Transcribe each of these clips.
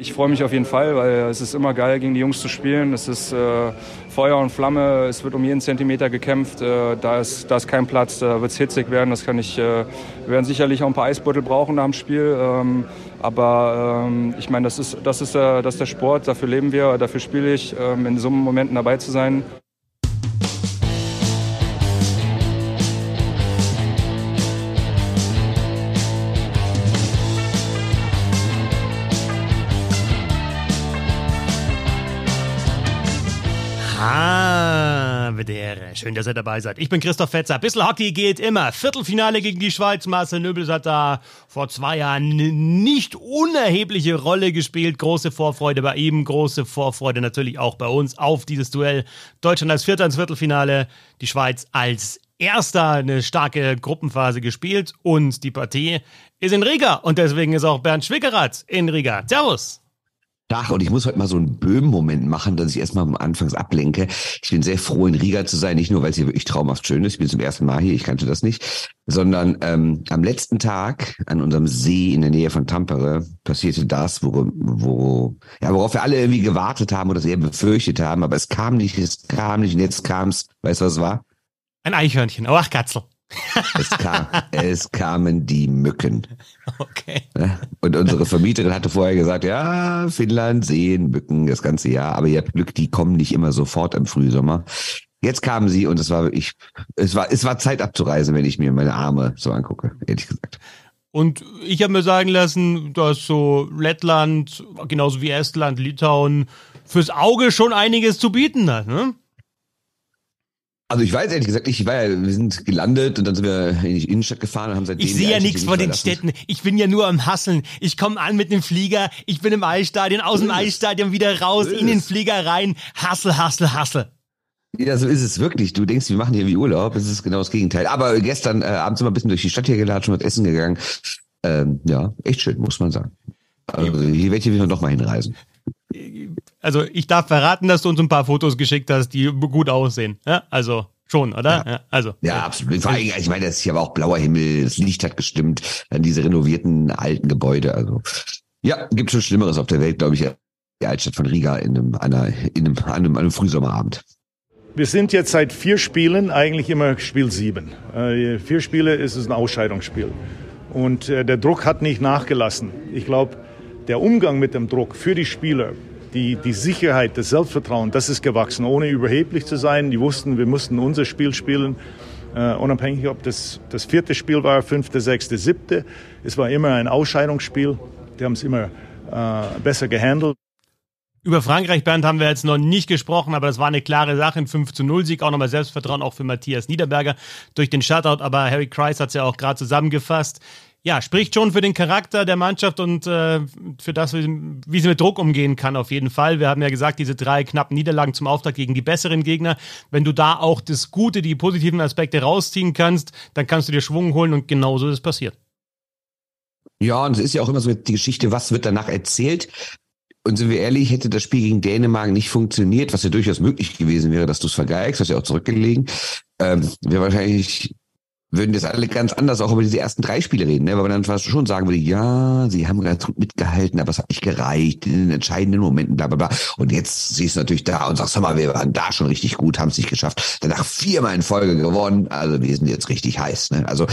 Ich freue mich auf jeden Fall, weil es ist immer geil, gegen die Jungs zu spielen. Es ist äh, Feuer und Flamme, es wird um jeden Zentimeter gekämpft. Äh, da, ist, da ist kein Platz, da wird es hitzig werden. Das kann ich, äh, wir werden sicherlich auch ein paar Eisbeutel brauchen nach dem Spiel. Ähm, aber ähm, ich meine, das ist, das, ist, äh, das ist der Sport, dafür leben wir, dafür spiele ich, ähm, in so Momenten dabei zu sein. Schön, dass ihr dabei seid. Ich bin Christoph Fetzer. Bissl Hockey geht immer. Viertelfinale gegen die Schweiz. Marcel Nöbels hat da vor zwei Jahren nicht unerhebliche Rolle gespielt. Große Vorfreude bei ihm, große Vorfreude natürlich auch bei uns auf dieses Duell. Deutschland als Vierter ins Viertelfinale, die Schweiz als Erster eine starke Gruppenphase gespielt und die Partie ist in Riga und deswegen ist auch Bernd Schwickerath in Riga. Servus! Tag. Und ich muss heute mal so einen Böhmen-Moment machen, dass ich erstmal am Anfangs ablenke. Ich bin sehr froh, in Riga zu sein, nicht nur, weil es hier wirklich traumhaft schön ist, ich bin zum ersten Mal hier, ich kannte das nicht, sondern ähm, am letzten Tag an unserem See in der Nähe von Tampere passierte das, wo, wo, ja, worauf wir alle irgendwie gewartet haben oder es eher befürchtet haben, aber es kam nicht, es kam nicht. Und jetzt kam es, weißt du, was es war? Ein Eichhörnchen, oh, ach Katzel. Es, kam, es kamen die Mücken. Okay. Und unsere Vermieterin hatte vorher gesagt, ja, Finnland sehen Mücken das ganze Jahr, aber ihr habt Glück, die kommen nicht immer sofort im Frühsommer. Jetzt kamen sie und es war wirklich, es war, es war Zeit abzureisen, wenn ich mir meine Arme so angucke, ehrlich gesagt. Und ich habe mir sagen lassen, dass so Lettland, genauso wie Estland, Litauen, fürs Auge schon einiges zu bieten hat, ne? Also ich weiß ehrlich gesagt, ich war ja, wir sind gelandet und dann sind wir in die Innenstadt gefahren und haben seitdem. Ich sehe ja nichts von den Städten. Ich bin ja nur am Hasseln. Ich komme an mit dem Flieger, ich bin im Eisstadion, aus dem Eisstadion wieder raus, in den Flieger rein. Hassel, Hassel, Hassel. Ja, so ist es wirklich. Du denkst, wir machen hier wie Urlaub. Es ist genau das Gegenteil. Aber gestern äh, abends sind wir ein bisschen durch die Stadt hier gelatscht und essen gegangen. Ähm, ja, echt schön, muss man sagen. Also hier werde ich wieder noch mal hinreisen. Also ich darf verraten, dass du uns ein paar Fotos geschickt hast, die gut aussehen. Ja, also schon, oder? Ja, ja also. Ja, absolut. Vor allem, ich meine, das ist hier aber auch blauer Himmel, das Licht hat gestimmt, dann diese renovierten alten Gebäude. Also ja, gibt schon Schlimmeres auf der Welt, glaube ich. Die Altstadt von Riga in einem, einer, in einem, an einem, einem Frühsommerabend. Wir sind jetzt seit vier Spielen eigentlich immer Spiel sieben. Äh, vier Spiele ist es ein Ausscheidungsspiel. Und äh, der Druck hat nicht nachgelassen. Ich glaube, der Umgang mit dem Druck für die Spieler, die, die Sicherheit, das Selbstvertrauen, das ist gewachsen, ohne überheblich zu sein. Die wussten, wir mussten unser Spiel spielen, uh, unabhängig, ob das das vierte Spiel war, fünfte, sechste, siebte. Es war immer ein Ausscheidungsspiel. Die haben es immer uh, besser gehandelt. Über Frankreich, Bernd, haben wir jetzt noch nicht gesprochen, aber das war eine klare Sache. Ein 5 zu 0 Sieg, auch nochmal Selbstvertrauen auch für Matthias Niederberger durch den Shutout. Aber Harry Kreis hat es ja auch gerade zusammengefasst ja, spricht schon für den Charakter der Mannschaft und äh, für das, wie sie mit Druck umgehen kann, auf jeden Fall. Wir haben ja gesagt, diese drei knappen Niederlagen zum Auftakt gegen die besseren Gegner. Wenn du da auch das Gute, die positiven Aspekte rausziehen kannst, dann kannst du dir Schwung holen und genauso ist es passiert. Ja, und es ist ja auch immer so die Geschichte, was wird danach erzählt? Und sind wir ehrlich, hätte das Spiel gegen Dänemark nicht funktioniert, was ja durchaus möglich gewesen wäre, dass du es vergeigst, hast ja auch zurückgelegen, ähm, wäre wahrscheinlich würden das alle ganz anders auch über diese ersten drei Spiele reden, ne? weil man dann fast schon sagen würde, ja, sie haben ganz gut mitgehalten, aber es hat nicht gereicht in den entscheidenden Momenten, bla bla bla. Und jetzt siehst du natürlich da und sagst, hör mal, wir waren da schon richtig gut, haben es nicht geschafft. Danach viermal in Folge gewonnen, also wir sind jetzt richtig heiß. Ne? Also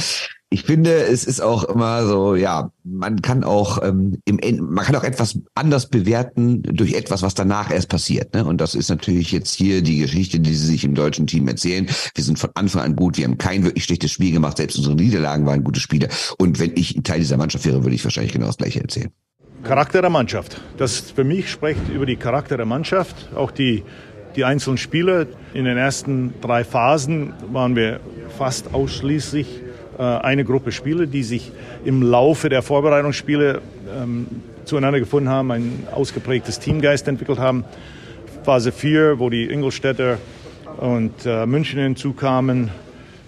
ich finde, es ist auch immer so, ja, man kann auch ähm, im man kann auch etwas anders bewerten durch etwas, was danach erst passiert. Ne? Und das ist natürlich jetzt hier die Geschichte, die sie sich im deutschen Team erzählen. Wir sind von Anfang an gut, wir haben kein wirklich schlechtes Spiel gemacht, selbst unsere Niederlagen waren gute Spiele. Und wenn ich Teil dieser Mannschaft wäre, würde ich wahrscheinlich genau das gleiche erzählen. Charakter der Mannschaft. Das für mich spricht über die Charakter der Mannschaft, auch die die einzelnen Spieler. In den ersten drei Phasen waren wir fast ausschließlich eine Gruppe Spieler, die sich im Laufe der Vorbereitungsspiele ähm, zueinander gefunden haben, ein ausgeprägtes Teamgeist entwickelt haben. Phase 4, wo die Ingolstädter und äh, München hinzukamen,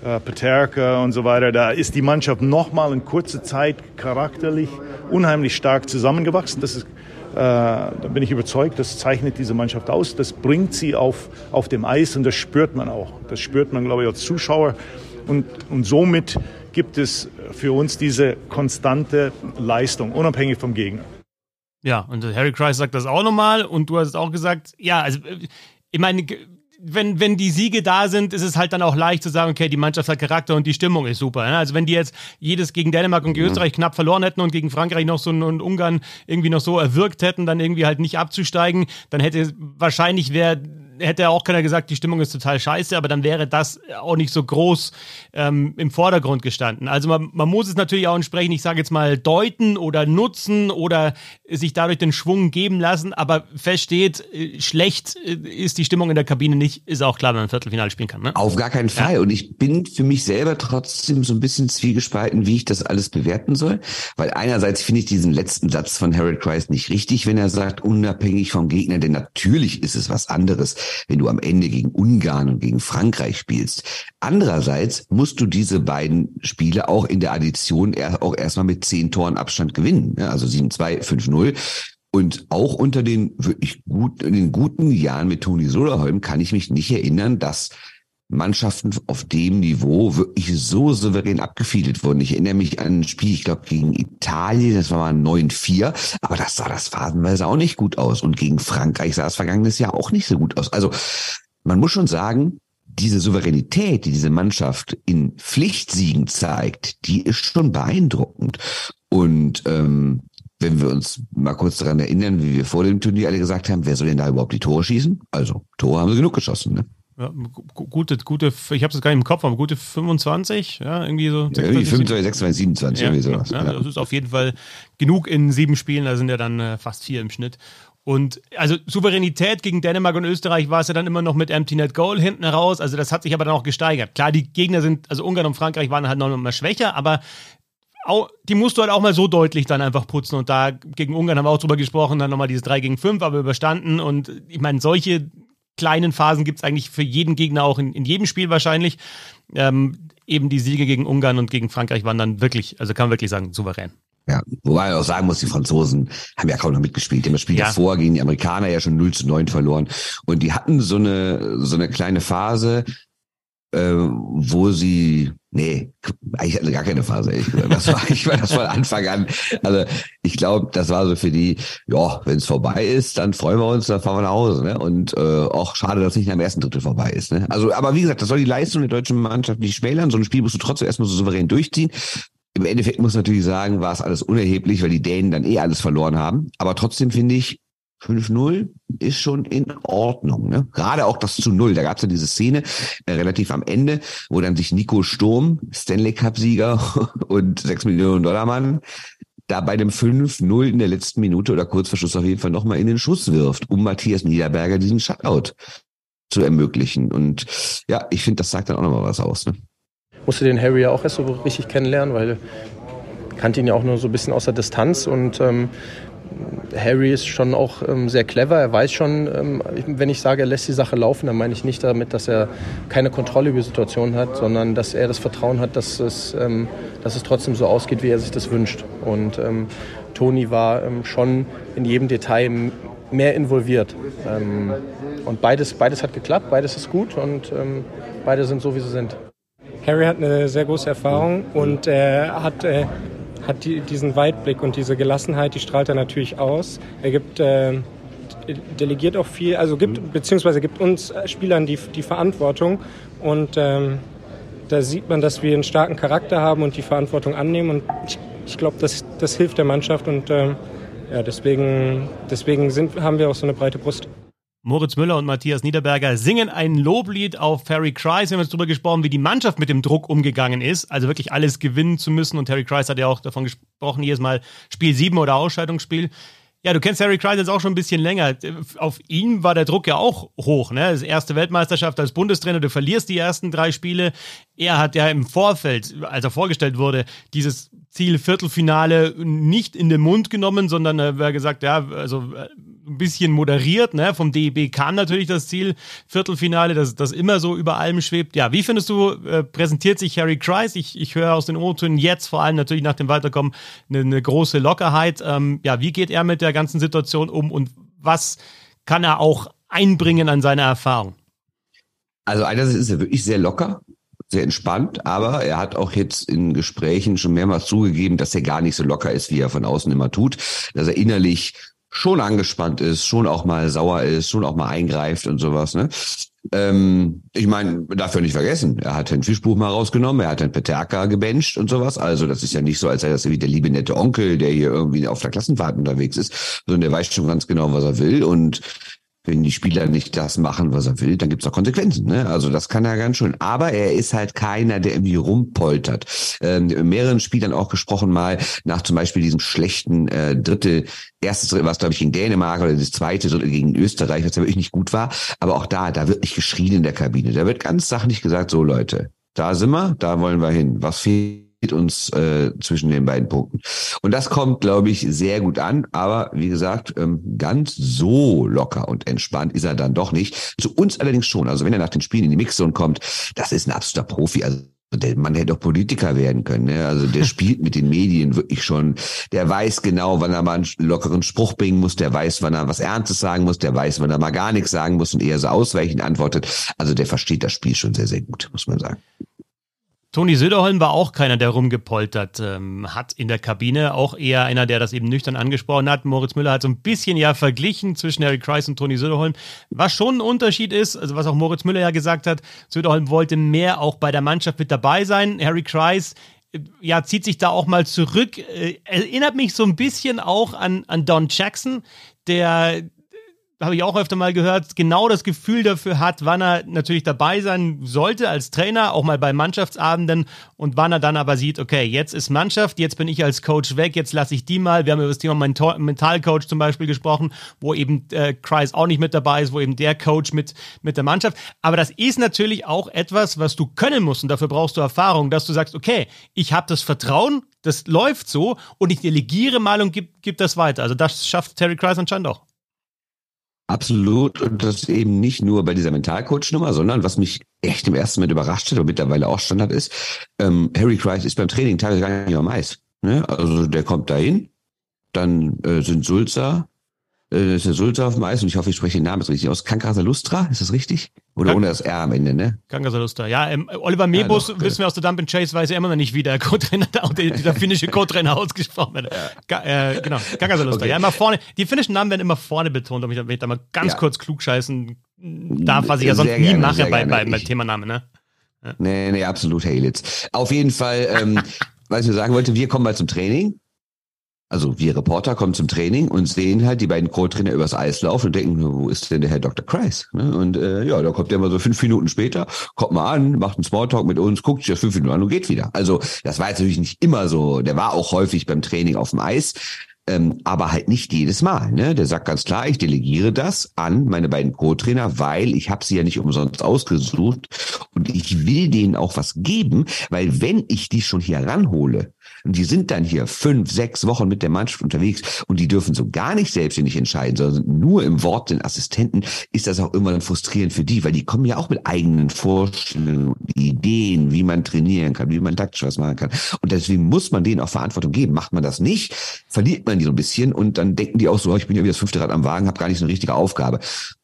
äh, Peterka und so weiter, da ist die Mannschaft nochmal in kurzer Zeit charakterlich unheimlich stark zusammengewachsen. Das ist, äh, da bin ich überzeugt, das zeichnet diese Mannschaft aus. Das bringt sie auf, auf dem Eis und das spürt man auch. Das spürt man, glaube ich, als Zuschauer. Und, und somit gibt es für uns diese konstante Leistung, unabhängig vom Gegner. Ja, und Harry Kreis sagt das auch nochmal und du hast es auch gesagt, ja, also äh, ich meine, wenn, wenn die Siege da sind, ist es halt dann auch leicht zu sagen, okay, die Mannschaft hat Charakter und die Stimmung ist super. Ne? Also wenn die jetzt jedes gegen Dänemark und gegen Österreich knapp verloren hätten und gegen Frankreich noch so und Ungarn irgendwie noch so erwirkt hätten, dann irgendwie halt nicht abzusteigen, dann hätte wahrscheinlich wäre hätte auch keiner gesagt, die Stimmung ist total scheiße, aber dann wäre das auch nicht so groß ähm, im Vordergrund gestanden. Also man, man muss es natürlich auch entsprechend, ich sage jetzt mal, deuten oder nutzen oder sich dadurch den Schwung geben lassen, aber feststeht, äh, schlecht äh, ist die Stimmung in der Kabine nicht, ist auch klar, wenn man Viertelfinale spielen kann. Ne? Auf gar keinen Fall. Ja. Und ich bin für mich selber trotzdem so ein bisschen zwiegespalten, wie ich das alles bewerten soll. Weil einerseits finde ich diesen letzten Satz von Harold Christ nicht richtig, wenn er sagt, unabhängig vom Gegner, denn natürlich ist es was anderes, wenn du am Ende gegen Ungarn und gegen Frankreich spielst. Andererseits musst du diese beiden Spiele auch in der Addition auch erstmal mit zehn Toren Abstand gewinnen. Also 7-2, 5-0. Und auch unter den wirklich gut, in den guten Jahren mit Toni Soderholm kann ich mich nicht erinnern, dass Mannschaften auf dem Niveau wirklich so souverän abgefiedelt wurden. Ich erinnere mich an ein Spiel, ich glaube, gegen Italien, das war mal 9-4, aber das sah das phasenweise auch nicht gut aus. Und gegen Frankreich sah es vergangenes Jahr auch nicht so gut aus. Also man muss schon sagen, diese Souveränität, die diese Mannschaft in Pflichtsiegen zeigt, die ist schon beeindruckend. Und ähm, wenn wir uns mal kurz daran erinnern, wie wir vor dem Turnier alle gesagt haben, wer soll denn da überhaupt die Tore schießen? Also, Tore haben sie genug geschossen, ne? Ja, gute, gute, ich habe es gar nicht im Kopf, aber gute 25, ja, irgendwie so. Ja, irgendwie 25, 26, 27, ja, irgendwie sowas. Ja, das ist auf jeden Fall genug in sieben Spielen, da sind ja dann äh, fast vier im Schnitt. Und also Souveränität gegen Dänemark und Österreich war es ja dann immer noch mit Empty Net Goal hinten raus. Also das hat sich aber dann auch gesteigert. Klar, die Gegner sind, also Ungarn und Frankreich waren halt noch mal schwächer, aber auch, die musst du halt auch mal so deutlich dann einfach putzen. Und da gegen Ungarn haben wir auch drüber gesprochen, dann nochmal dieses 3 gegen 5, aber überstanden. Und ich meine, solche kleinen Phasen gibt es eigentlich für jeden Gegner auch in, in jedem Spiel wahrscheinlich. Ähm, eben die Siege gegen Ungarn und gegen Frankreich waren dann wirklich, also kann man wirklich sagen, souverän. Ja, wobei man auch sagen muss, die Franzosen haben ja kaum noch mitgespielt. Die haben das Spiel ja. davor gegen die Amerikaner ja schon 0 zu 9 verloren. Und die hatten so eine, so eine kleine Phase, äh, wo sie, nee, eigentlich hatten gar keine Phase, ehrlich gesagt. Das war, ich war das von Anfang an. Also ich glaube, das war so für die, ja, wenn es vorbei ist, dann freuen wir uns, dann fahren wir nach Hause. Ne? Und äh, auch schade, dass nicht am ersten Drittel vorbei ist. Ne? Also, aber wie gesagt, das soll die Leistung der deutschen Mannschaft nicht schmälern. So ein Spiel musst du trotzdem erstmal so souverän durchziehen. Im Endeffekt muss natürlich sagen, war es alles unerheblich, weil die Dänen dann eh alles verloren haben. Aber trotzdem finde ich, 5-0 ist schon in Ordnung. Ne? Gerade auch das zu Null. Da gab es ja diese Szene äh, relativ am Ende, wo dann sich Nico Sturm, Stanley Cup-Sieger und 6 Millionen Dollar Mann, da bei dem 5-0 in der letzten Minute oder kurz vor Schluss auf jeden Fall nochmal in den Schuss wirft, um Matthias Niederberger diesen Shutout zu ermöglichen. Und ja, ich finde, das sagt dann auch nochmal was aus. Ne? Musste den Harry ja auch erst so richtig kennenlernen, weil kannte ihn ja auch nur so ein bisschen aus der Distanz und ähm, Harry ist schon auch ähm, sehr clever. Er weiß schon, ähm, wenn ich sage, er lässt die Sache laufen, dann meine ich nicht damit, dass er keine Kontrolle über die Situation hat, sondern dass er das Vertrauen hat, dass es, ähm, dass es trotzdem so ausgeht, wie er sich das wünscht. Und ähm, Toni war ähm, schon in jedem Detail mehr involviert. Ähm, und beides, beides hat geklappt, beides ist gut und beide sind so, wie sie sind. Harry hat eine sehr große Erfahrung und er hat äh, hat die, diesen Weitblick und diese Gelassenheit, die strahlt er natürlich aus. Er gibt, äh, delegiert auch viel, also gibt, beziehungsweise gibt uns Spielern die, die Verantwortung und ähm, da sieht man, dass wir einen starken Charakter haben und die Verantwortung annehmen und ich, ich glaube, das, das hilft der Mannschaft und ähm, ja, deswegen, deswegen sind, haben wir auch so eine breite Brust. Moritz Müller und Matthias Niederberger singen ein Loblied auf Harry Kreis. Wir haben jetzt darüber gesprochen, wie die Mannschaft mit dem Druck umgegangen ist. Also wirklich alles gewinnen zu müssen. Und Harry Kreis hat ja auch davon gesprochen, jedes Mal Spiel 7 oder Ausscheidungsspiel. Ja, du kennst Harry Kreis jetzt auch schon ein bisschen länger. Auf ihn war der Druck ja auch hoch. Ne? Das erste Weltmeisterschaft als Bundestrainer, du verlierst die ersten drei Spiele. Er hat ja im Vorfeld, als er vorgestellt wurde, dieses Ziel Viertelfinale nicht in den Mund genommen, sondern er hat gesagt, ja, also äh, ein bisschen moderiert. Ne? Vom DEB kam natürlich das Ziel Viertelfinale, das, das immer so über allem schwebt. Ja, wie findest du, äh, präsentiert sich Harry Kreis? Ich, ich höre aus den O-Tönen jetzt, vor allem natürlich nach dem Weiterkommen, eine, eine große Lockerheit. Ähm, ja, wie geht er mit der ganzen Situation um und was kann er auch einbringen an seine Erfahrung? Also einerseits ist er wirklich sehr locker, sehr entspannt, aber er hat auch jetzt in Gesprächen schon mehrmals zugegeben, dass er gar nicht so locker ist, wie er von außen immer tut, dass er innerlich schon angespannt ist, schon auch mal sauer ist, schon auch mal eingreift und sowas. Ne? Ähm, ich meine, dafür nicht vergessen, er hat den Fischbuch mal rausgenommen, er hat den Peterka gebencht und sowas. Also das ist ja nicht so, als sei das wie der liebe nette Onkel, der hier irgendwie auf der Klassenfahrt unterwegs ist, sondern der weiß schon ganz genau, was er will. Und wenn die Spieler nicht das machen, was er will, dann gibt's auch Konsequenzen. Ne? Also das kann er ganz schön. Aber er ist halt keiner, der irgendwie rumpoltert. Ähm, mit mehreren Spielern auch gesprochen mal nach zum Beispiel diesem schlechten äh, Drittel, erstes Drittel war glaube ich gegen Dänemark oder das zweite Drittel gegen Österreich, was ja wirklich nicht gut war. Aber auch da, da wird nicht geschrien in der Kabine. Da wird ganz sachlich gesagt, so Leute, da sind wir, da wollen wir hin. Was fehlt? Uns äh, zwischen den beiden Punkten. Und das kommt, glaube ich, sehr gut an. Aber wie gesagt, ähm, ganz so locker und entspannt ist er dann doch nicht. Zu uns allerdings schon. Also wenn er nach den Spielen in die Mixzone kommt, das ist ein absoluter Profi. Also der Mann hätte doch Politiker werden können. Ne? Also der spielt mit den Medien wirklich schon. Der weiß genau, wann er mal einen lockeren Spruch bringen muss. Der weiß, wann er was Ernstes sagen muss. Der weiß, wann er mal gar nichts sagen muss und eher so ausweichend antwortet. Also der versteht das Spiel schon sehr, sehr gut, muss man sagen. Toni Söderholm war auch keiner, der rumgepoltert ähm, hat in der Kabine. Auch eher einer, der das eben nüchtern angesprochen hat. Moritz Müller hat so ein bisschen ja verglichen zwischen Harry Kreis und Toni Söderholm. Was schon ein Unterschied ist, also was auch Moritz Müller ja gesagt hat, Söderholm wollte mehr auch bei der Mannschaft mit dabei sein. Harry Kreis äh, ja, zieht sich da auch mal zurück. Äh, erinnert mich so ein bisschen auch an, an Don Jackson, der habe ich auch öfter mal gehört, genau das Gefühl dafür hat, wann er natürlich dabei sein sollte als Trainer, auch mal bei Mannschaftsabenden und wann er dann aber sieht, okay, jetzt ist Mannschaft, jetzt bin ich als Coach weg, jetzt lasse ich die mal. Wir haben über das Thema Mentalcoach zum Beispiel gesprochen, wo eben äh, Kreis auch nicht mit dabei ist, wo eben der Coach mit, mit der Mannschaft. Aber das ist natürlich auch etwas, was du können musst und dafür brauchst du Erfahrung, dass du sagst, okay, ich habe das Vertrauen, das läuft so und ich delegiere mal und gib, gib das weiter. Also das schafft Terry Kreis anscheinend auch. Absolut. Und das eben nicht nur bei dieser Mentalcoach-Nummer, sondern was mich echt im ersten Moment überrascht hat und mittlerweile auch Standard ist, ähm, Harry Christ ist beim Training teilweise gar nicht am Eis. Ne? Also der kommt dahin, dann äh, sind Sulzer, äh, ist der Sulzer auf dem Eis und ich hoffe, ich spreche den Namen jetzt richtig aus. Kankasa Lustra, ist das richtig? Oder Kank ohne das R am Ende, ne? Kankasa Lustra, ja. Ähm, Oliver Mebus, ja, doch, wissen wir aus der Dump Chase, weiß er immer noch nicht, wie der Co-Trainer, der, der finnische Co-Trainer ausgesprochen wird. Ja. äh, genau, Kankasa Lustra. Okay. Ja, immer vorne, die finnischen Namen werden immer vorne betont, damit ich, da mal ganz ja. kurz klugscheißen darf, was ich ja sonst sehr nie gerne, mache bei, bei, bei Thema Name, ne? Ja. Nee, nee, absolut, Haylitz. Auf jeden Fall, ähm, was ich nur sagen wollte, wir kommen mal zum Training also wir Reporter kommen zum Training und sehen halt die beiden Co-Trainer übers Eis laufen und denken, wo ist denn der Herr Dr. Kreis? Ne? Und äh, ja, da kommt der mal so fünf Minuten später, kommt mal an, macht einen Smalltalk mit uns, guckt sich das fünf Minuten an und geht wieder. Also das war jetzt natürlich nicht immer so. Der war auch häufig beim Training auf dem Eis, ähm, aber halt nicht jedes Mal. Ne? Der sagt ganz klar, ich delegiere das an meine beiden Co-Trainer, weil ich habe sie ja nicht umsonst ausgesucht und ich will denen auch was geben, weil wenn ich die schon hier ranhole, und die sind dann hier fünf, sechs Wochen mit der Mannschaft unterwegs und die dürfen so gar nicht selbstständig entscheiden, sondern nur im Wort den Assistenten, ist das auch irgendwann frustrierend für die, weil die kommen ja auch mit eigenen Vorstellungen, Ideen, wie man trainieren kann, wie man taktisch was machen kann. Und deswegen muss man denen auch Verantwortung geben. Macht man das nicht, verliert man die so ein bisschen und dann denken die auch so, oh, ich bin ja wie das fünfte Rad am Wagen, habe gar nicht so eine richtige Aufgabe.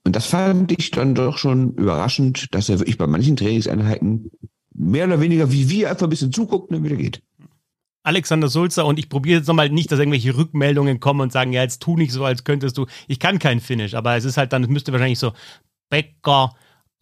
Und das fand ich dann doch schon überraschend, dass er wirklich bei manchen Trainingseinheiten mehr oder weniger wie wir einfach ein bisschen zuguckt und dann wieder geht. Alexander Sulzer und ich probiere jetzt nochmal nicht, dass irgendwelche Rückmeldungen kommen und sagen, ja, jetzt tu nicht so, als könntest du. Ich kann kein Finnisch, aber es ist halt dann, es müsste wahrscheinlich so Bäcker,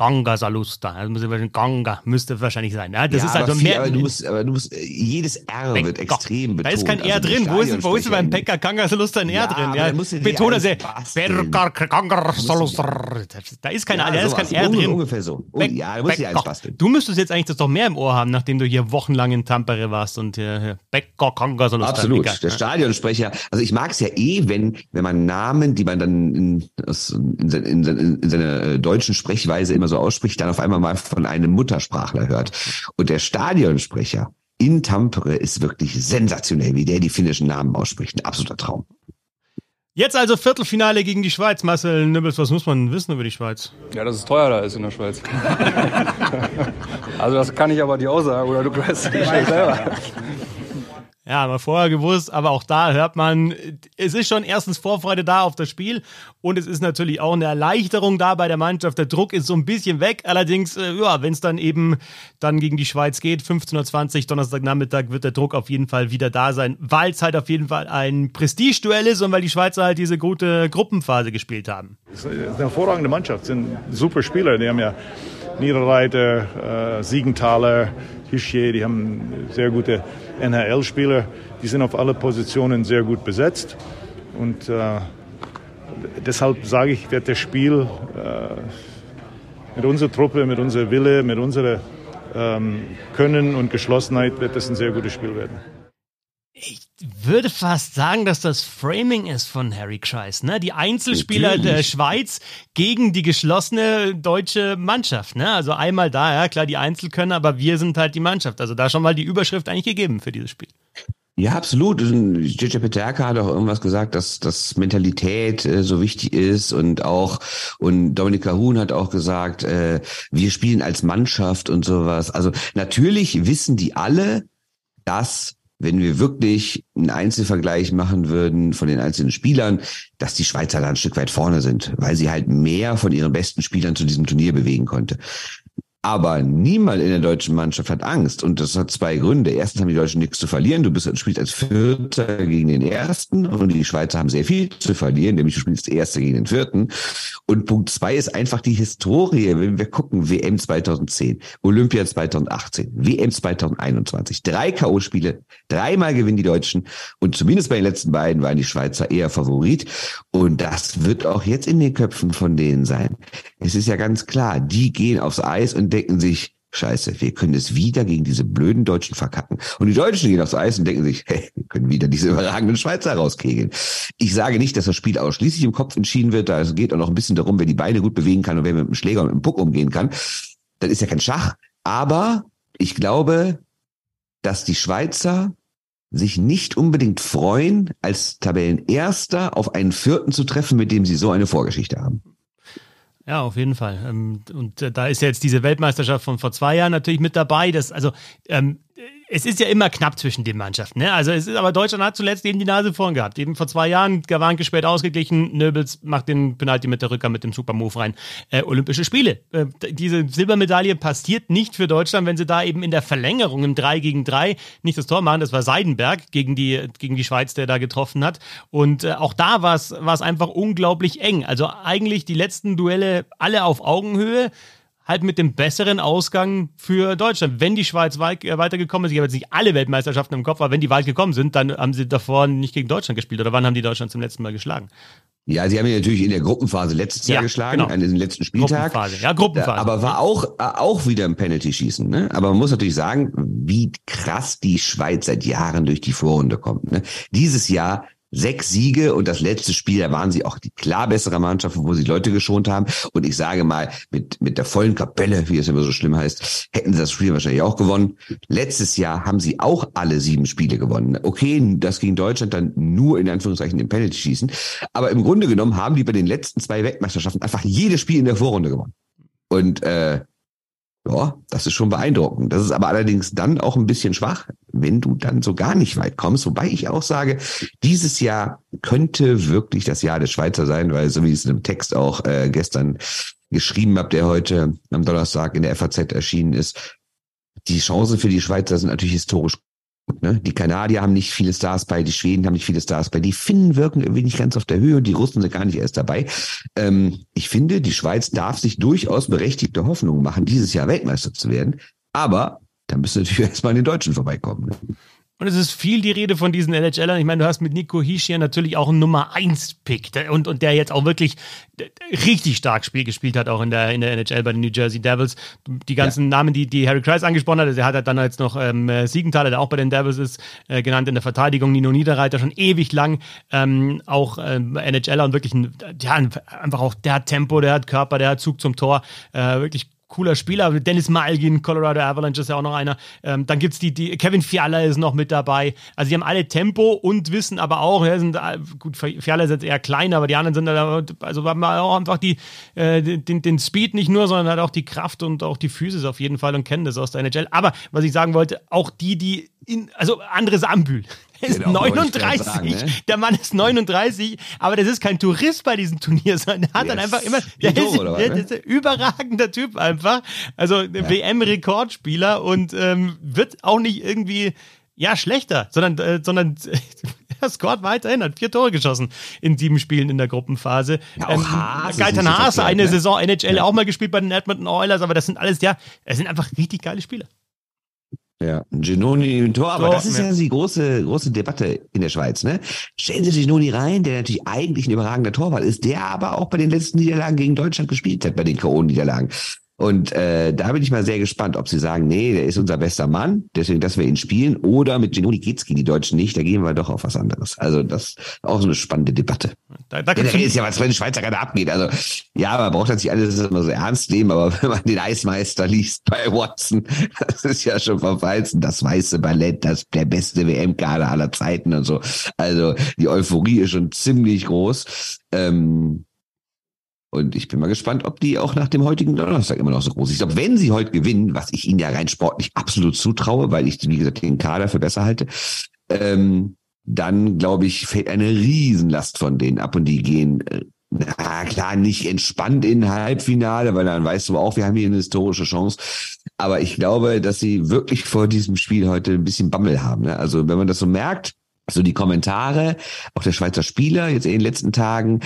Ganga Salusta. Also muss wahrscheinlich Ganga müsste wahrscheinlich sein. Ja, das ja, ist also viel, mehr. Aber du musst, aber du musst, jedes R wird extrem betont. Da ist kein R also drin. Wo ist, wo ist beim Bäcker Ganga Salusta ein R ja, drin? Ja, betone sehr. Ganga Salusta. Da ist kein, ja, da ist kein R drin. Ungefähr so. Oh, ja, da musst du alles basteln. Du müsstest jetzt eigentlich das doch mehr im Ohr haben, nachdem du hier wochenlang in Tampere warst und hier Bäcker Ganga Salusta. Absolut. Der Stadionsprecher. Also ich mag es ja eh, wenn, wenn man Namen, die man dann in, in, in, in seiner deutschen Sprechweise immer so ausspricht, dann auf einmal mal von einem Muttersprachler hört. Und der Stadionsprecher in Tampere ist wirklich sensationell, wie der die finnischen Namen ausspricht. Ein absoluter Traum. Jetzt also Viertelfinale gegen die Schweiz. Marcel Nübbels, was muss man wissen über die Schweiz? Ja, dass es teuer da ist in der Schweiz. also das kann ich aber dir auch sagen, oder du weißt es nicht selber. Ja, mal vorher gewusst, aber auch da hört man, es ist schon erstens Vorfreude da auf das Spiel und es ist natürlich auch eine Erleichterung da bei der Mannschaft. Der Druck ist so ein bisschen weg. Allerdings, äh, ja, wenn es dann eben dann gegen die Schweiz geht, 15.20 Uhr, Donnerstagnachmittag, wird der Druck auf jeden Fall wieder da sein, weil es halt auf jeden Fall ein Prestigeduell ist und weil die Schweizer halt diese gute Gruppenphase gespielt haben. Das ist eine hervorragende Mannschaft, sind super Spieler. Die haben ja Niederreiter, äh, Siegenthaler, Hischier, die haben sehr gute NHL-Spieler. Die sind auf alle Positionen sehr gut besetzt. Und äh, deshalb sage ich, wird das Spiel äh, mit unserer Truppe, mit unserer Wille, mit unserem ähm, Können und Geschlossenheit wird das ein sehr gutes Spiel werden. Ich würde fast sagen, dass das Framing ist von Harry Kreis, ne? Die Einzelspieler Natürlich. der Schweiz gegen die geschlossene deutsche Mannschaft, ne? Also einmal da, ja, klar, die Einzelkönner, aber wir sind halt die Mannschaft. Also da schon mal die Überschrift eigentlich gegeben für dieses Spiel. Ja, absolut. JJ Peterka hat auch irgendwas gesagt, dass, dass Mentalität äh, so wichtig ist und auch, und Dominika Huhn hat auch gesagt, äh, wir spielen als Mannschaft und sowas. Also natürlich wissen die alle, dass wenn wir wirklich einen Einzelvergleich machen würden von den einzelnen Spielern, dass die Schweizer da ein Stück weit vorne sind, weil sie halt mehr von ihren besten Spielern zu diesem Turnier bewegen konnte. Aber niemand in der deutschen Mannschaft hat Angst. Und das hat zwei Gründe. Erstens haben die Deutschen nichts zu verlieren. Du bist, spielst als Vierter gegen den Ersten. Und die Schweizer haben sehr viel zu verlieren, nämlich du spielst Erster gegen den Vierten. Und Punkt zwei ist einfach die Historie. Wenn wir gucken, WM 2010, Olympia 2018, WM 2021. Drei K.O.-Spiele, dreimal gewinnen die Deutschen. Und zumindest bei den letzten beiden waren die Schweizer eher Favorit. Und das wird auch jetzt in den Köpfen von denen sein. Es ist ja ganz klar, die gehen aufs Eis und denken sich, Scheiße, wir können es wieder gegen diese blöden Deutschen verkacken. Und die Deutschen gehen aufs Eis und denken sich, hey, wir können wieder diese überragenden Schweizer rauskegeln. Ich sage nicht, dass das Spiel ausschließlich im Kopf entschieden wird. Da geht auch noch ein bisschen darum, wer die Beine gut bewegen kann und wer mit dem Schläger und mit dem Puck umgehen kann. Das ist ja kein Schach. Aber ich glaube, dass die Schweizer sich nicht unbedingt freuen, als Tabellenerster auf einen Vierten zu treffen, mit dem sie so eine Vorgeschichte haben. Ja, auf jeden Fall. Ähm, und äh, da ist jetzt diese Weltmeisterschaft von vor zwei Jahren natürlich mit dabei. Das, also ähm, es ist ja immer knapp zwischen den Mannschaften. Ne? Also es ist, aber Deutschland hat zuletzt eben die Nase vorn gehabt. Eben vor zwei Jahren, Gawanke spät ausgeglichen, Nöbels macht den Penalty mit der Rücker mit dem Supermove rein. Äh, Olympische Spiele. Äh, diese Silbermedaille passiert nicht für Deutschland, wenn sie da eben in der Verlängerung im 3 gegen 3 nicht das Tor machen. Das war Seidenberg gegen die, gegen die Schweiz, der da getroffen hat. Und äh, auch da war es einfach unglaublich eng. Also eigentlich die letzten Duelle alle auf Augenhöhe halt mit dem besseren Ausgang für Deutschland. Wenn die Schweiz weit, äh, weitergekommen ist, ich habe jetzt nicht alle Weltmeisterschaften im Kopf, aber wenn die weit gekommen sind, dann haben sie davor nicht gegen Deutschland gespielt. Oder wann haben die Deutschland zum letzten Mal geschlagen? Ja, sie haben ja natürlich in der Gruppenphase letztes ja, Jahr geschlagen, genau. an diesem letzten Spieltag. Gruppenphase, ja, Gruppenphase. Aber war auch, äh, auch wieder ein Penalty-Schießen. Ne? Aber man muss natürlich sagen, wie krass die Schweiz seit Jahren durch die Vorrunde kommt. Ne? Dieses Jahr sechs Siege und das letzte Spiel, da waren sie auch die klar bessere Mannschaft, wo sie Leute geschont haben. Und ich sage mal, mit, mit der vollen Kapelle, wie es immer so schlimm heißt, hätten sie das Spiel wahrscheinlich auch gewonnen. Letztes Jahr haben sie auch alle sieben Spiele gewonnen. Okay, das ging Deutschland dann nur in Anführungszeichen im Penalty schießen. Aber im Grunde genommen haben die bei den letzten zwei Weltmeisterschaften einfach jedes Spiel in der Vorrunde gewonnen. Und äh, ja, das ist schon beeindruckend. Das ist aber allerdings dann auch ein bisschen schwach, wenn du dann so gar nicht weit kommst. Wobei ich auch sage, dieses Jahr könnte wirklich das Jahr des Schweizer sein, weil so wie es in dem Text auch äh, gestern geschrieben habe, der heute am Donnerstag in der FAZ erschienen ist, die Chancen für die Schweizer sind natürlich historisch? Die Kanadier haben nicht viele Stars bei, die Schweden haben nicht viele Stars bei, die Finnen wirken irgendwie nicht ganz auf der Höhe, die Russen sind gar nicht erst dabei. Ähm, ich finde, die Schweiz darf sich durchaus berechtigte Hoffnungen machen, dieses Jahr Weltmeister zu werden. Aber da müssen natürlich erstmal an den Deutschen vorbeikommen. Ne? Und es ist viel die Rede von diesen NHLern. Ich meine, du hast mit Nico Hischier natürlich auch einen Nummer 1 Pick und, und der jetzt auch wirklich richtig stark Spiel gespielt hat, auch in der, in der NHL bei den New Jersey Devils. Die ganzen ja. Namen, die, die Harry Kreis angesprochen hat, der hat halt dann jetzt noch ähm, Siegenthaler, der auch bei den Devils ist, äh, genannt in der Verteidigung, Nino Niederreiter, schon ewig lang, ähm, auch ähm, NHLer und wirklich, ein, ja, einfach auch, der hat Tempo, der hat Körper, der hat Zug zum Tor, äh, wirklich cooler Spieler. Dennis Malgin, Colorado Avalanche ist ja auch noch einer. Ähm, dann gibt es die, die, Kevin Fiala ist noch mit dabei. Also die haben alle Tempo und wissen aber auch, ja, sind, äh, gut, Fiala ist jetzt eher kleiner, aber die anderen sind da, also haben auch einfach die, äh, den, den Speed nicht nur, sondern halt auch die Kraft und auch die Physis auf jeden Fall und kennen das aus der NHL. Aber was ich sagen wollte, auch die, die in, also anderes Ambühl. Der ist Genau, wollte ich 39. grad sagen, ne? Der Mann ist 39, aber das ist kein Tourist bei diesem Turnier, sondern der hat Der dann einfach immer, der ist, oder was, der, ne? der ist ein überragender Typ einfach. Also WM-Rekordspieler und ähm, wird auch nicht irgendwie ja, schlechter, sondern, äh, sondern er scored weiterhin, hat vier Tore geschossen in sieben Spielen in der Gruppenphase. Ja, auch Haas ist Gaetan Haas, eine ne? Saison NHL auch mal gespielt bei den Edmonton Oilers, aber das sind alles, ja, es sind einfach richtig geile Spieler. Ja, Genoni im Tor, aber Tor, das ist ja. die große, große Debatte in der Schweiz, ne? Stellen Sie Genoni rein, der natürlich eigentlich ein überragender Torwart ist, der aber auch bei den letzten Niederlagen gegen Deutschland gespielt hat, bei den K.O.-Niederlagen. Und äh, da bin ich mal sehr gespannt, ob sie sagen, nee, der ist unser bester Mann, deswegen, dass wir ihn spielen, oder mit Genoni geht's gegen die Deutschen nicht, da gehen wir doch auf was anderes. Also das ist auch so eine spannende Debatte. Da, da Generell ist ja was bei den Schweizer gerade abgeht. Also ja, man braucht natürlich alles immer so ernst nehmen, aber wenn man den Eismeister liest bei Watson, das ist ja schon Feinsten, das weiße Ballett, das der beste WM-Kader aller Zeiten und so. Also die Euphorie ist schon ziemlich groß. Ähm, und ich bin mal gespannt, ob die auch nach dem heutigen Donnerstag immer noch so groß ist. Glaube, wenn sie heute gewinnen, was ich ihnen ja rein sportlich absolut zutraue, weil ich, wie gesagt, den Kader für besser halte, ähm, dann glaube ich, fällt eine Riesenlast von denen ab und die gehen, äh, na klar, nicht entspannt in Halbfinale, weil dann weißt du auch, wir haben hier eine historische Chance. Aber ich glaube, dass sie wirklich vor diesem Spiel heute ein bisschen Bammel haben. Ne? Also wenn man das so merkt, so die Kommentare, auch der Schweizer Spieler jetzt in den letzten Tagen,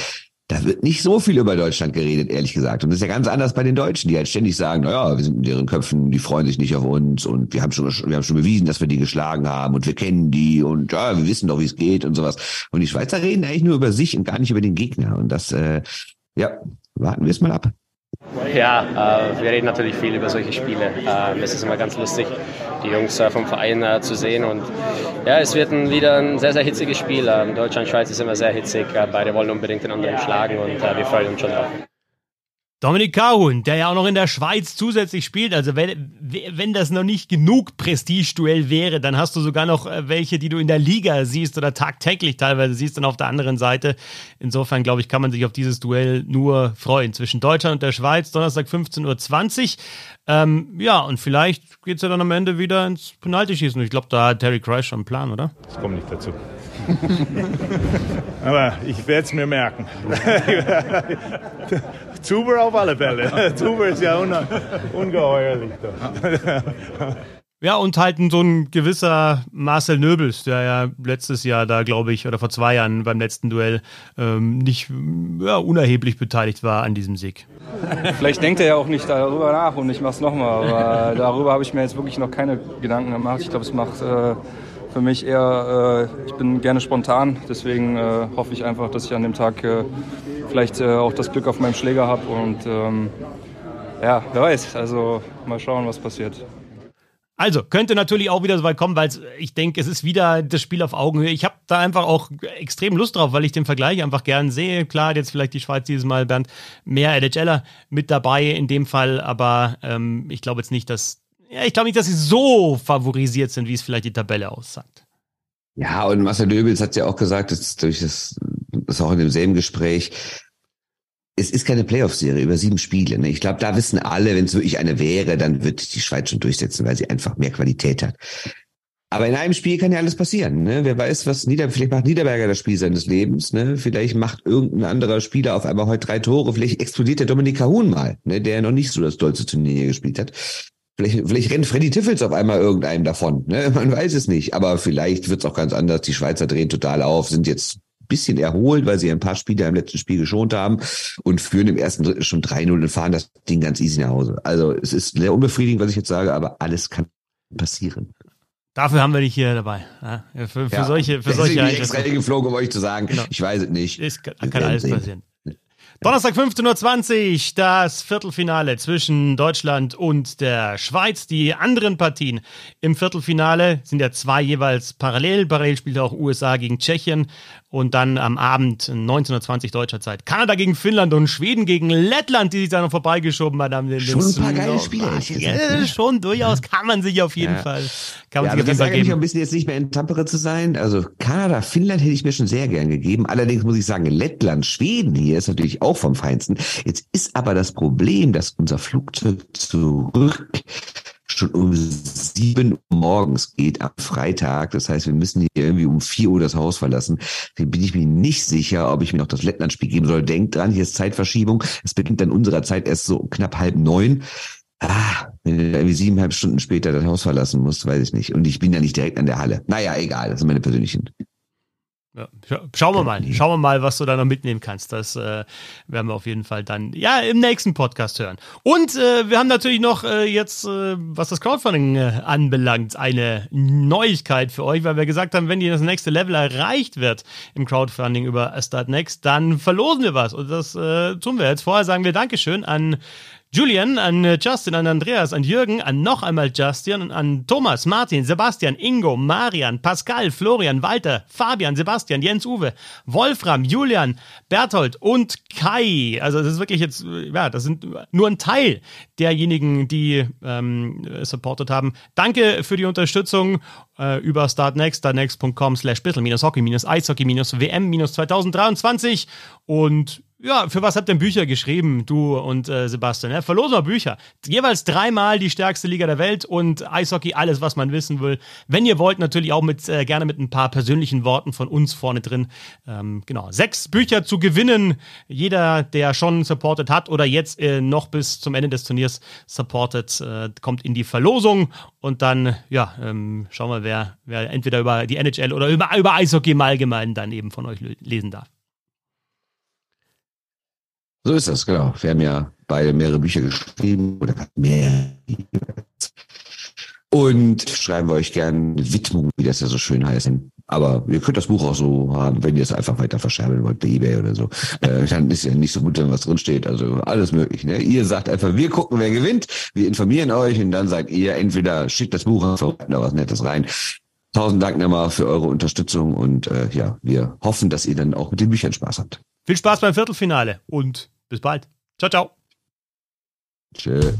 da wird nicht so viel über Deutschland geredet, ehrlich gesagt. Und das ist ja ganz anders bei den Deutschen, die halt ständig sagen, naja, wir sind in deren Köpfen, die freuen sich nicht auf uns und wir haben schon, wir haben schon bewiesen, dass wir die geschlagen haben und wir kennen die und ja, wir wissen doch, wie es geht und sowas. Und die Schweizer reden eigentlich nur über sich und gar nicht über den Gegner. Und das, äh, ja, warten wir es mal ab. Ja, äh, wir reden natürlich viel über solche Spiele. Äh, es ist immer ganz lustig, die Jungs vom Verein zu sehen. Und ja, es wird ein, wieder ein sehr, sehr hitziges Spiel. Ähm, Deutschland, Schweiz ist immer sehr hitzig. Beide wollen unbedingt den anderen schlagen und äh, wir freuen uns schon drauf. Dominik Kahun, der ja auch noch in der Schweiz zusätzlich spielt. Also wenn, wenn das noch nicht genug Prestigeduell wäre, dann hast du sogar noch äh, welche, die du in der Liga siehst oder tagtäglich teilweise siehst dann auf der anderen Seite. Insofern glaube ich, kann man sich auf dieses Duell nur freuen zwischen Deutschland und der Schweiz. Donnerstag 15.20 Uhr. Ähm, ja, und vielleicht geht es ja dann am Ende wieder ins Penaltyschießen. Ich glaube, da hat Terry Kreis schon einen Plan, oder? Ich komme nicht dazu. Aber ich werde es mir merken. Zuber auf alle Fälle. Zuber ist ja un ungeheuerlich. Da. Ja, und halt so ein gewisser Marcel Nöbels, der ja letztes Jahr da, glaube ich, oder vor zwei Jahren beim letzten Duell ähm, nicht ja, unerheblich beteiligt war an diesem Sieg. Vielleicht denkt er ja auch nicht darüber nach und ich mach's nochmal, aber darüber habe ich mir jetzt wirklich noch keine Gedanken gemacht. Ich glaube, es macht äh, für mich eher, äh, ich bin gerne spontan, deswegen äh, hoffe ich einfach, dass ich an dem Tag äh, vielleicht äh, auch das Glück auf meinem Schläger habe und ähm, ja, wer weiß, also mal schauen, was passiert. Also, könnte natürlich auch wieder so weit kommen, weil ich denke, es ist wieder das Spiel auf Augenhöhe. Ich habe da einfach auch extrem Lust drauf, weil ich den Vergleich einfach gern sehe. Klar, jetzt vielleicht die Schweiz dieses Mal, Bernd, mehr LHLer mit dabei in dem Fall, aber ähm, ich glaube jetzt nicht, dass ja, ich glaube nicht, dass sie so favorisiert sind, wie es vielleicht die Tabelle aussagt. Ja, und Marcel Döbels hat ja auch gesagt, dass durch das, das auch in demselben Gespräch, es ist keine Playoff-Serie über sieben Spiele. Ne? Ich glaube, da wissen alle, wenn es wirklich eine wäre, dann wird die Schweiz schon durchsetzen, weil sie einfach mehr Qualität hat. Aber in einem Spiel kann ja alles passieren. Ne? Wer weiß, was Nieder vielleicht macht Niederberger das Spiel seines Lebens. Ne? Vielleicht macht irgendein anderer Spieler auf einmal heute drei Tore. Vielleicht explodiert der Dominik Kahun mal, ne? der noch nicht so das dollste Turnier gespielt hat. Vielleicht, vielleicht rennt Freddy Tiffels auf einmal irgendeinem davon. Ne? Man weiß es nicht. Aber vielleicht wird es auch ganz anders. Die Schweizer drehen total auf, sind jetzt ein bisschen erholt, weil sie ein paar Spiele im letzten Spiel geschont haben und führen im ersten Drittel schon 3-0 und fahren das Ding ganz easy nach Hause. Also es ist sehr unbefriedigend, was ich jetzt sage, aber alles kann passieren. Dafür haben wir dich hier dabei. Ja, für, für Ja. solche, für solche bin ich extra Einschätzungen. geflogen, um euch zu sagen, Genau. ich weiß es nicht. Es kann, kann alles sehen. passieren. Donnerstag 15.20 Uhr, das Viertelfinale zwischen Deutschland und der Schweiz. Die anderen Partien im Viertelfinale sind ja zwei jeweils parallel. Parallel spielt auch USA gegen Tschechien und dann am Abend 19.20 deutscher Zeit Kanada gegen Finnland und Schweden gegen Lettland, die sich da noch vorbeigeschoben haben. Den- Schon ein paar geile Spiele, Ja, schon durchaus kann man sich auf jeden Ja. Fall, kann man Ja, sich auf jeden Fall geben. ein bisschen jetzt nicht mehr in Tampere zu sein. Also Kanada, Finnland hätte ich mir schon sehr gern gegeben. Allerdings muss ich sagen, Lettland, Schweden hier ist natürlich auch vom Feinsten. Jetzt ist aber das Problem, dass unser Flugzeug zurück schon um sieben Uhr morgens geht am Freitag. Das heißt, wir müssen hier irgendwie um vier Uhr das Haus verlassen. Deswegen bin ich mir nicht sicher, ob ich mir noch das Lettlandspiel geben soll. Denkt dran, hier ist Zeitverschiebung. Es beginnt dann unserer Zeit erst so knapp halb neun. Ah, wenn du irgendwie siebeneinhalb Stunden später das Haus verlassen musst, weiß ich nicht. Und ich bin ja nicht direkt an der Halle. Naja, egal, das sind meine persönlichen ja, schauen wir mal. Schauen wir mal, was du da noch mitnehmen kannst. Das äh, werden wir auf jeden Fall dann ja im nächsten Podcast hören. Und äh, wir haben natürlich noch äh, jetzt, äh, was das Crowdfunding äh, anbelangt, eine Neuigkeit für euch, weil wir gesagt haben, wenn die das nächste Level erreicht wird im Crowdfunding über Start Next, dann verlosen wir was. Und das äh, tun wir jetzt. Vorher sagen wir Dankeschön an Julian, an äh, Justin, an Andreas, an Jürgen, an noch einmal Justin, an Thomas, Martin, Sebastian, Ingo, Marian, Pascal, Florian, Walter, Fabian, Sebastian, Jens Uwe, Wolfram, Julian, Berthold und Kai. Also das ist wirklich jetzt, ja, das sind nur ein Teil derjenigen, die ähm, supportet haben. Danke für die Unterstützung äh, über startnext, startnext.com slash bittel-hockey-eishockey-wm-2023 und ja, für was habt ihr Bücher geschrieben, du und äh, Sebastian? Ja, verlosen wir Bücher. Jeweils dreimal die stärkste Liga der Welt und Eishockey, alles, was man wissen will. Wenn ihr wollt, natürlich auch mit äh, gerne mit ein paar persönlichen Worten von uns vorne drin. Ähm, genau, sechs Bücher zu gewinnen. Jeder, der schon supported hat oder jetzt äh, noch bis zum Ende des Turniers supported, äh, kommt in die Verlosung und dann, ja, ähm, schauen wir, wer, wer entweder über die NHL oder über, über Eishockey im Allgemeinen dann eben von euch lesen darf. So ist das, genau. Wir haben ja beide mehrere Bücher geschrieben oder mehr. Und schreiben wir euch gerne Widmung, wie das ja so schön heißt. Aber ihr könnt das Buch auch so haben, wenn ihr es einfach weiter verscherbeln wollt bei Ebay oder so. Äh, dann ist ja nicht so gut, wenn was drinsteht. Also alles möglich. Ne? Ihr sagt einfach, wir gucken, wer gewinnt. Wir informieren euch und dann sagt ihr entweder schickt das Buch einfach da was Nettes rein. Tausend Dank nochmal für eure Unterstützung und äh, ja, wir hoffen, dass ihr dann auch mit den Büchern Spaß habt. Viel Spaß beim Viertelfinale und bis bald. Ciao, ciao. Tschö.